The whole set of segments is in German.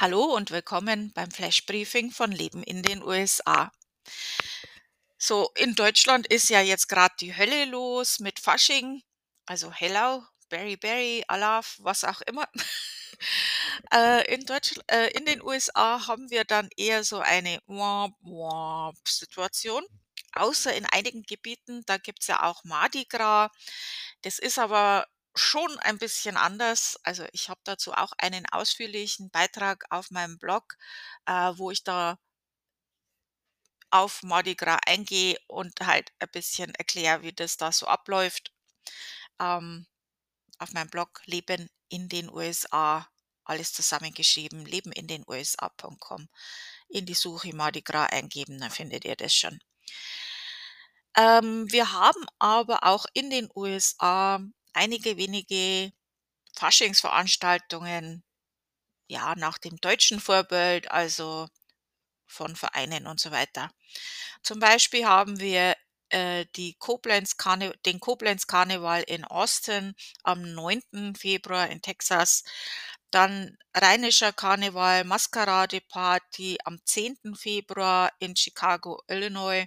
Hallo und willkommen beim Flash-Briefing von Leben in den USA. So, in Deutschland ist ja jetzt gerade die Hölle los mit Fasching, also Hello, Berry Berry, Alaf, was auch immer. Äh, in Deutschl äh, in den USA haben wir dann eher so eine Situation, außer in einigen Gebieten, da gibt's ja auch Mardi Gras. Das ist aber schon ein bisschen anders. Also, ich habe dazu auch einen ausführlichen Beitrag auf meinem Blog, äh, wo ich da auf Mardi Gras eingehe und halt ein bisschen erkläre, wie das da so abläuft. Ähm, auf meinem Blog Leben in den USA, alles zusammengeschrieben, lebenindenusa.com. In die Suche Mardi Gras eingeben, dann findet ihr das schon. Ähm, wir haben aber auch in den USA einige wenige Faschingsveranstaltungen, ja, nach dem deutschen Vorbild, also von Vereinen und so weiter. Zum Beispiel haben wir, äh, die Koblenz den Koblenz Karneval in Austin am 9. Februar in Texas, dann Rheinischer Karneval Maskerade-Party am 10. Februar in Chicago, Illinois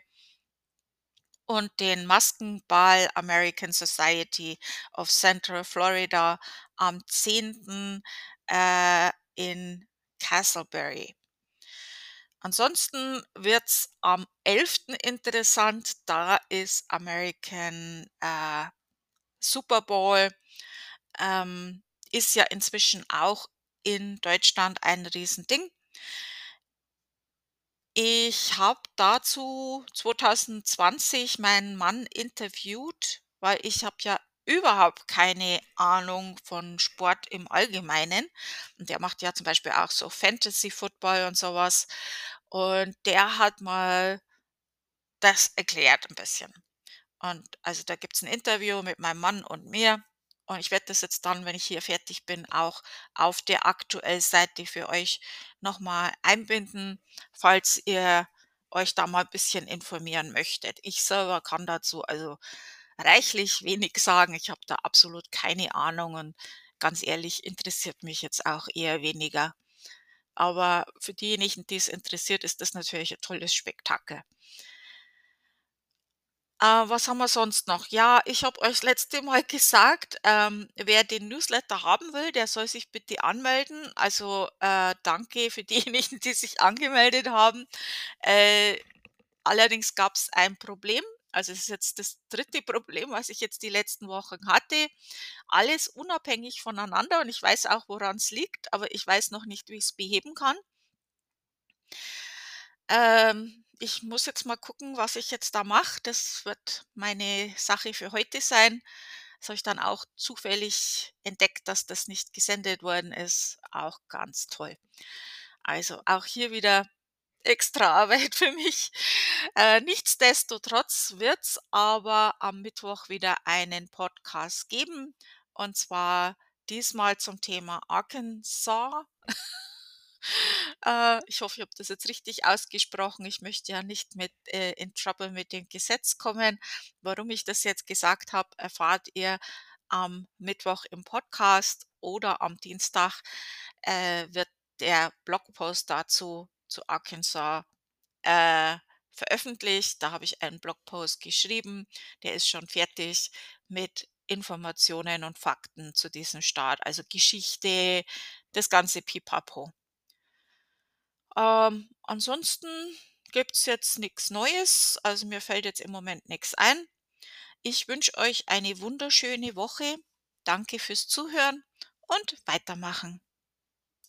und den Maskenball American Society of Central Florida am 10., äh, in Castleberry. Ansonsten wird's am 11. interessant, da ist American, äh, Super Bowl, ähm, ist ja inzwischen auch in Deutschland ein Riesending. Ich habe dazu 2020 meinen Mann interviewt, weil ich habe ja überhaupt keine Ahnung von Sport im Allgemeinen. Und der macht ja zum Beispiel auch so Fantasy Football und sowas. Und der hat mal das erklärt ein bisschen. Und also da gibt's 'n Interview mit meinem Mann und mir. Und ich werde das jetzt dann, wenn ich hier fertig bin, auch auf der Aktuell-Seite für euch noch mal einbinden, falls ihr euch da mal bisschen informieren möchtet. Ich selber kann dazu also reichlich wenig sagen. Ich habe da absolut keine Ahnung und ganz ehrlich, interessiert mich jetzt auch eher weniger. Aber für diejenigen, die es interessiert, ist das natürlich ein tolles Spektakel. Äh, was haben wir sonst noch? Ja, ich habe euch letzte Mal gesagt, ähm, wer den Newsletter haben will, der soll sich bitte anmelden. Also, äh, danke für diejenigen, die sich angemeldet haben. Äh, allerdings gab's ein Problem. Also, es ist jetzt das dritte Problem, was ich jetzt die letzten Wochen hatte. Alles unabhängig voneinander und ich weiß auch, woran's liegt, aber ich weiß noch nicht, wie ich's beheben kann. Ähm, ich muss jetzt mal gucken, was ich jetzt da mache. Das wird meine Sache für heute sein. Das habe ich dann auch zufällig entdeckt, dass das nicht gesendet worden ist. Auch ganz toll. Also, auch hier wieder extra Arbeit für mich. Äh, nichtsdestotrotz wird's aber am Mittwoch wieder einen Podcast geben, und zwar diesmal zum Thema Arkansas. Äh, ich hoffe, ich habe das jetzt richtig ausgesprochen. Ich möchte ja nicht mit äh, in Trouble mit dem Gesetz kommen. Warum ich das jetzt gesagt habe, erfahrt ihr am Mittwoch im Podcast oder am Dienstag, äh, wird der Blogpost dazu zu Arkansas, äh, veröffentlicht. Da habe ich einen Blogpost geschrieben, der ist schon fertig mit Informationen und Fakten zu diesem Staat, also Geschichte, das ganze Pipapo. Ähm, ansonsten gibt's jetzt nix Neues, also mir fällt jetzt im Moment nix ein. Ich wünsche euch eine wunderschöne Woche. Danke fürs Zuhören und weitermachen.